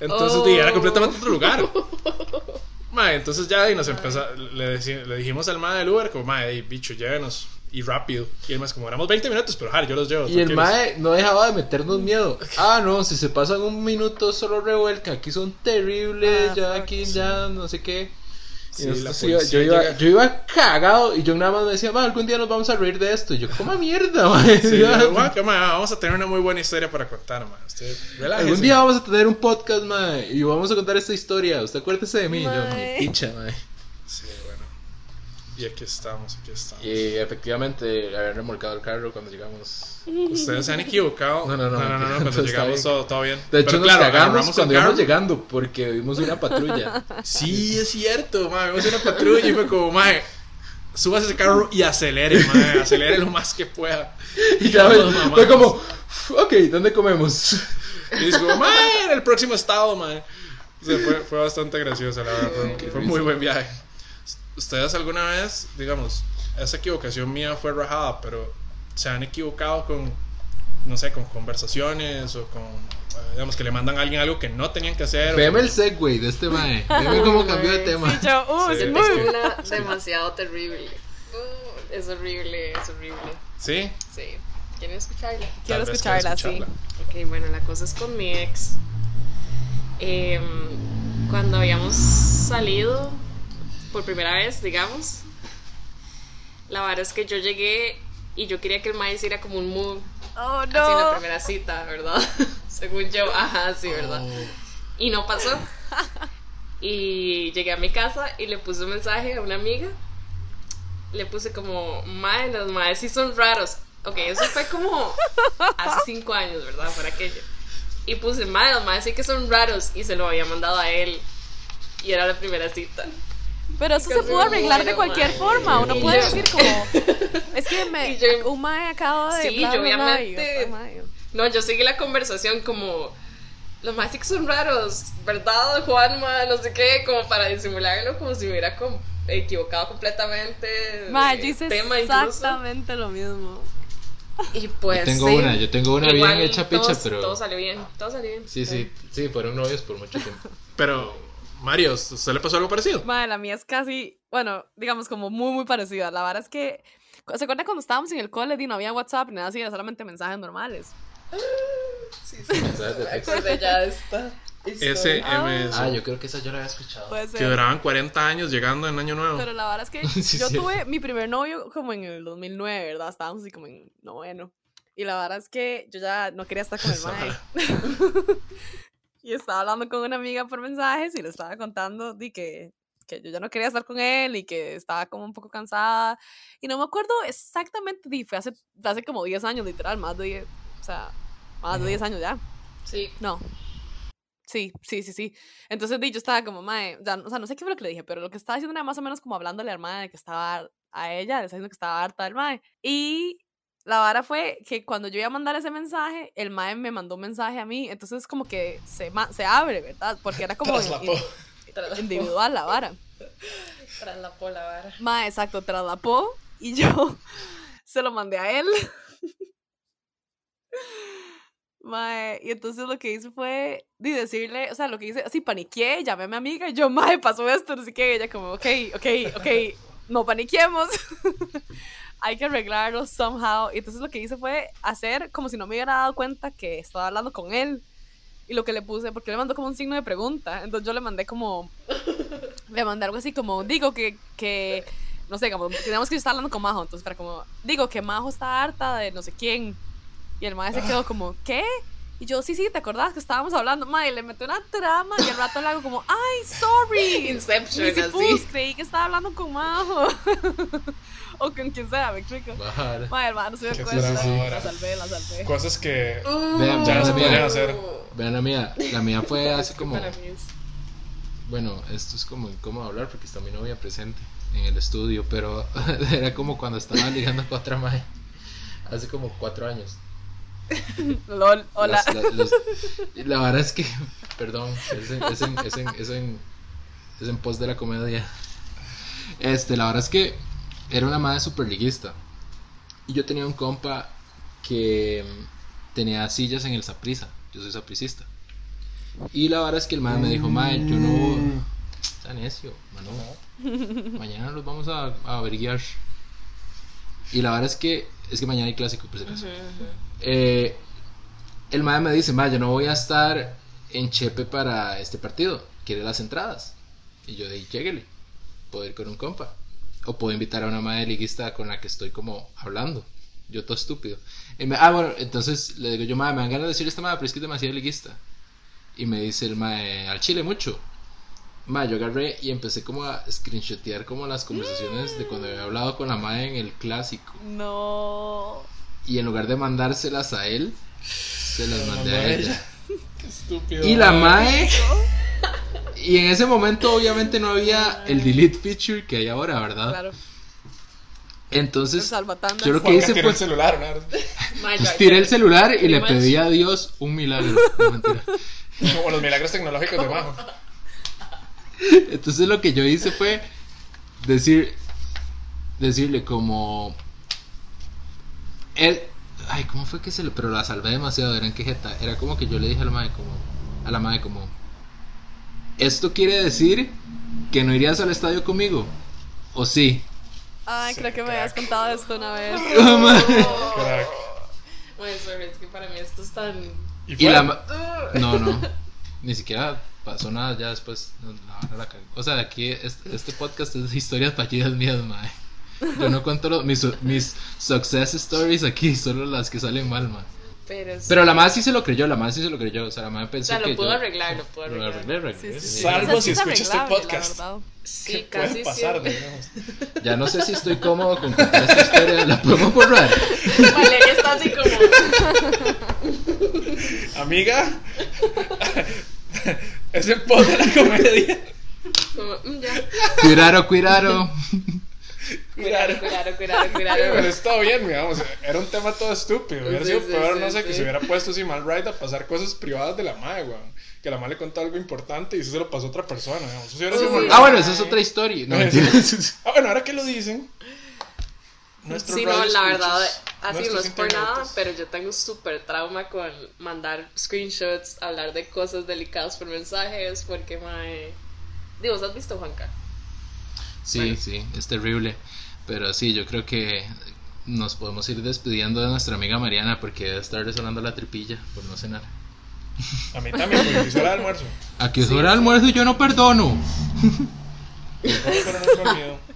Entonces, era completamente otro lugar. [laughs] Entonces ya di, nos empezó, le, dijimos al mae del Uber, como, di, bicho, llévenos. Y rápido. Y él más como, éramos 20 minutos, pero jale, yo los llevo. Y el tranquilos". mae no dejaba de meternos miedo. [laughs] Ah, no, si se pasan un minuto solo revuelca, aquí son terribles, Ah, ya aquí ya no sé qué. Sí, nosotros iba- yo, iba, llega- yo iba cagado y yo nada más me decía, "Ma, algún día nos vamos a reír de esto. Y yo, ¿cómo mierda, [laughs] mae? Sí, yo, [laughs] "Guau, que, mae, vamos a tener una muy buena historia para contar, mae. Usted, relájese". Algún día vamos a tener un podcast, mae, y vamos a contar esta historia. Usted acuérdese de mí, yo, mi picha. Sí. Y aquí estamos, aquí estamos. Y efectivamente, habían remolcado el carro cuando llegamos. Ustedes se han equivocado. No, no, no, no, no, cuando [laughs] llegamos bien. todo, todo bien. De hecho, Pero nos claro, cagamos cuando íbamos llegando porque vimos una patrulla. [laughs] Sí, es cierto, mae. Vimos una patrulla y fue como, mae, subas ese carro y acelere, mae. Acelere lo más que pueda. [laughs] y ya Todos fue, como, ok, ¿dónde comemos? Y dice como, mae, en el próximo estado, mae. O sea, fue, fue bastante graciosa, la verdad. Fue, muy buen viaje. ¿Ustedes alguna vez, digamos, esa equivocación mía fue rajada, pero se han equivocado con, no sé, con conversaciones o con, eh, digamos, que le mandan a alguien algo que no tenían que hacer? o- Véame el segue de este mae. Véame [laughs] cómo cambió de tema. Sí, yo, uh, Sí, smooth. tengo una demasiado terrible. Uh, es horrible, es horrible. ¿Sí? Sí. ¿Quieren escucharla? Quiero Tal vez escucharla, sí. escucharla. Ok, bueno, la cosa es con mi ex. Em, cuando habíamos salido por primera vez, digamos, la verdad es que yo llegué y yo quería que el maíz hiciera como un move Oh, así en la no. primera cita, ¿verdad? [laughs] Según yo, ajá, sí, ¿verdad? Oh. Y no pasó. Y llegué a mi casa y le puse un mensaje a una amiga. Le puse como, mae, los maes sí son raros. Ok, eso fue como hace cinco años, ¿verdad? Por aquello. Y puse, mae, los maes sí que son raros. Y se lo había mandado a él. Y era la primera cita. Pero eso se pudo arreglar de cualquier forma. Uno Y puede yo- decir como. [laughs] Es que me. Y yo- un mae acabo de. Sí, bla, yo bla, bla", y obviamente-. No, yo seguí la conversación como. Los que son raros, ¿verdad, Juanma? No sé qué, como para disimularlo, como si me hubiera com- equivocado completamente. Mae, yo hice tema incluso. exactamente lo mismo. Y pues. Yo tengo sí. una, yo tengo una Igual bien hecha picha, pero. Todo salió bien, todo salió bien. Sí, sí, sí, fueron novios por mucho tiempo. Pero, Mario, ¿usted le pasó algo parecido? Mae, la mía es casi. Bueno, digamos como muy, muy parecida. La verdad es que. ¿Se acuerdan cuando estábamos en el cole y no había WhatsApp ni nada así? Era solamente mensajes normales. Sí, sí, Mensajes de texto. ya historia. SMS. Ah, yo creo que esa yo la había escuchado. Puede Que ser. duraban 40 años llegando en Año Nuevo. Pero la verdad es que [laughs] Sí, yo sí. tuve mi primer novio como en el 2009, ¿verdad? Estábamos así como en noveno. Y la verdad es que yo ya no quería estar con el mae. [laughs] y estaba hablando con una amiga por mensajes y le estaba contando de que, que yo ya no quería estar con él y que estaba como un poco cansada. Y no me acuerdo exactamente, di, fue hace, hace como 10 años, literal, más de 10, o sea, más de 10 años ya. Sí. No. Sí, sí, sí, sí. Entonces di, yo estaba como, mae, ya, o sea, no sé qué fue lo que le dije, pero lo que estaba diciendo era más o menos como hablándole al mae de que estaba a ella, le estaba diciendo que estaba harta del mae. Y la vara fue que cuando yo iba a mandar ese mensaje, el mae me mandó un mensaje a mí, entonces como que se, se abre, ¿verdad? Porque era como Traslapó. in- Traslapó. individual la vara. [laughs] Traslapó la vara. Mae, exacto, traslapó y yo [laughs] se lo mandé a él. [laughs] Mae, y entonces lo que hice fue di, decirle, o sea, lo que hice, así paniqué, llamé a mi amiga y yo, mae, pasó esto, no sé qué, y ella como, ok, ok, ok, no paniquemos, hay que arreglarlo somehow. Y entonces lo que hice fue hacer como si no me hubiera dado cuenta que estaba hablando con él. Y lo que le puse, porque le mandó como un signo de pregunta, entonces yo le mandé como, [laughs] le mandé algo así como, digo que, que no sé, como, teníamos que yo estaba hablando con Majo, entonces era como, digo que Majo está harta de no sé quién. Y el maestro se quedó como, ¿qué? Y yo, sí, sí, ¿te acordás que estábamos hablando? Madre, le metió una trama y al rato le hago como, ay, sorry. [laughs] Inception, Mis así. hijos, creí que estaba hablando con Majo. [laughs] o con quien sea, me explico. Madre, hermano, se cuenta. trama. La salvé, la salvé. Cosas que Vean, ya no se podían hacer. Vean la mía. La mía fue así como. Para mí es- Bueno, esto es como incómodo hablar porque está mi novia presente en el estudio, pero [laughs] era como cuando estaba ligando con otra madre. Hace como cuatro años. [laughs] Lol, hola. Las- la, los- la verdad es que, perdón, es en, es en, es en, es en, es en pos de la comedia. Este, la verdad es que era una madre superliguista. Y yo tenía un compa que mm, tenía sillas en el Saprisa. Yo soy sapricista. Y la verdad es que el madre me dijo, madre, yo no. Está necio, mano. Mañana los vamos a, a averiguar. Y la verdad es que es que mañana hay clásico, por si acaso. Eh, el madre me dice, "Ma, yo no voy a estar en Chepe para este partido. ¿Quiere las entradas? Y yo dije, lléguele. Puedo ir con un compa. O puedo invitar a una madre liguista con la que estoy como hablando. Yo todo estúpido. Y me- ah, bueno, entonces le digo yo, madre, me dan ganas de decir esta madre, pero es que es demasiado liguista. Y me dice el madre, al chile mucho. Ma, yo agarré y empecé como a screenshotear como las conversaciones de cuando había hablado con la madre en el clásico. No. Y en lugar de mandárselas a él, se las mandé a ella. [laughs] Qué estúpido. Y la mae. Y en ese momento, obviamente, no había el delete feature que hay ahora, ¿verdad? Claro. Entonces, yo lo que hice fue. el celular, Pues yo- tiré el celular y le pedí a Dios un milagro. No, mentira. Como los milagros tecnológicos de Majo. [laughs] Entonces lo que yo hice fue decir, decirle como, él, ay, ¿cómo fue que se lo, pero la salvé demasiado, eran que jeta, era como que yo le dije a la madre como, a la madre como, esto quiere decir que no irías al estadio conmigo, o sí, Ay, creo que me habías contado esto una vez. [laughs] Crack. Bueno, sorry, es que para mí esto es tan. Y, y la, no, no, ni siquiera pasó nada ya después, la la o sea, aquí este, este podcast es de historias fallidas mías, madre. Yo no cuento los- mis, mis success stories aquí, solo las que salen mal, man. Pero, sí. Pero la madre sí se lo creyó, la madre sí se lo creyó. O sea, la madre O pensó sea, que lo pudo yo- arreglar, lo pudo Lo arreglar. arreglé, arreglé, Sí, sí. Salvo O sea, si es escucha este podcast. Sí, ¿Qué casi puede pasar, digamos? Ya no sé si estoy cómodo con contar esta historia. ¿La podemos borrar? Valeria está así como. Amiga, es en pos de la comedia. como mm, ya. Cuidado, cuidado. Cuidado. Cuidado, cuidado, Pero cuidado. está bien, digamos. Era un tema todo estúpido. Hubiera Sí, sido sí, peor, sí, no sé, que se hubiera puesto así mal right a pasar cosas privadas de la madre, weón. Que la madre le contó algo importante y eso se lo pasó a otra persona, digamos. Eso sí hubiera sido Sí. mal Ah, bueno, esa es otra historia. No, [laughs] mentira. Ah, bueno, ahora que lo dicen. Nuestros Sí, no, la verdad, así no es por nada, pero yo tengo súper trauma con mandar screenshots, hablar de cosas delicadas por mensajes, porque, mae. Digo, ¿has visto, Juanca? Sí, Bueno. sí, es terrible. Pero sí, yo creo que nos podemos ir despidiendo de nuestra amiga Mariana porque debe estar sonando la tripilla por no cenar. A mí también, porque hizo el almuerzo. A que es hora de almuerzo y yo no perdono. Pero no.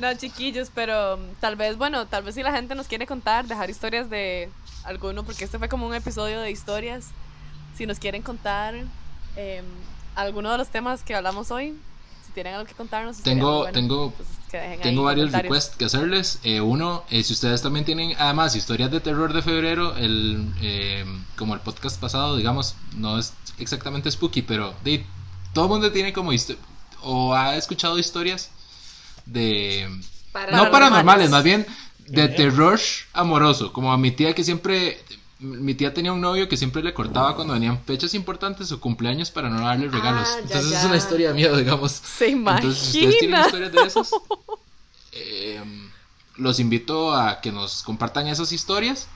No, chiquillos, pero mm, tal vez, bueno, tal vez si la gente nos quiere contar, dejar historias de alguno, porque este fue como un episodio de historias. Si nos quieren contar eh, alguno de los temas que hablamos hoy, si tienen algo que contarnos, Tengo- bueno. tengo- ahí Tengo varios requests que hacerles. Eh, uno, eh, si ustedes también tienen, además, historias de terror de febrero, el, eh, como el podcast pasado, digamos, no es exactamente spooky, pero de, todo el mundo tiene como o ha escuchado historias de Para no paranormales, Paranormales. más bien de terror amoroso, como a mi tía que siempre mi tía tenía un novio que siempre le cortaba cuando venían fechas importantes o cumpleaños para no darle regalos. Ah, ya, Entonces es ya. una historia de miedo, digamos. Se Entonces, si ustedes tienen imagina. historias de esas, [laughs] eh, los invito a que nos compartan esas historias.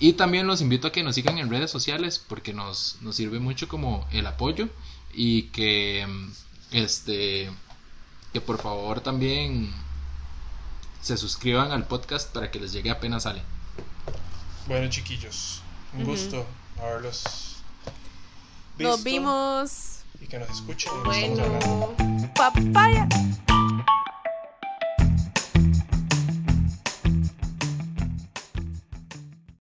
Y también los invito a que nos sigan en redes sociales porque nos, nos sirve mucho como el apoyo. Y que mm, este que por favor también se suscriban al podcast para que les llegue apenas sale. Bueno, chiquillos, un gusto haberlos Nos visto vimos. y que nos escuchen. nos. Bueno. Papaya.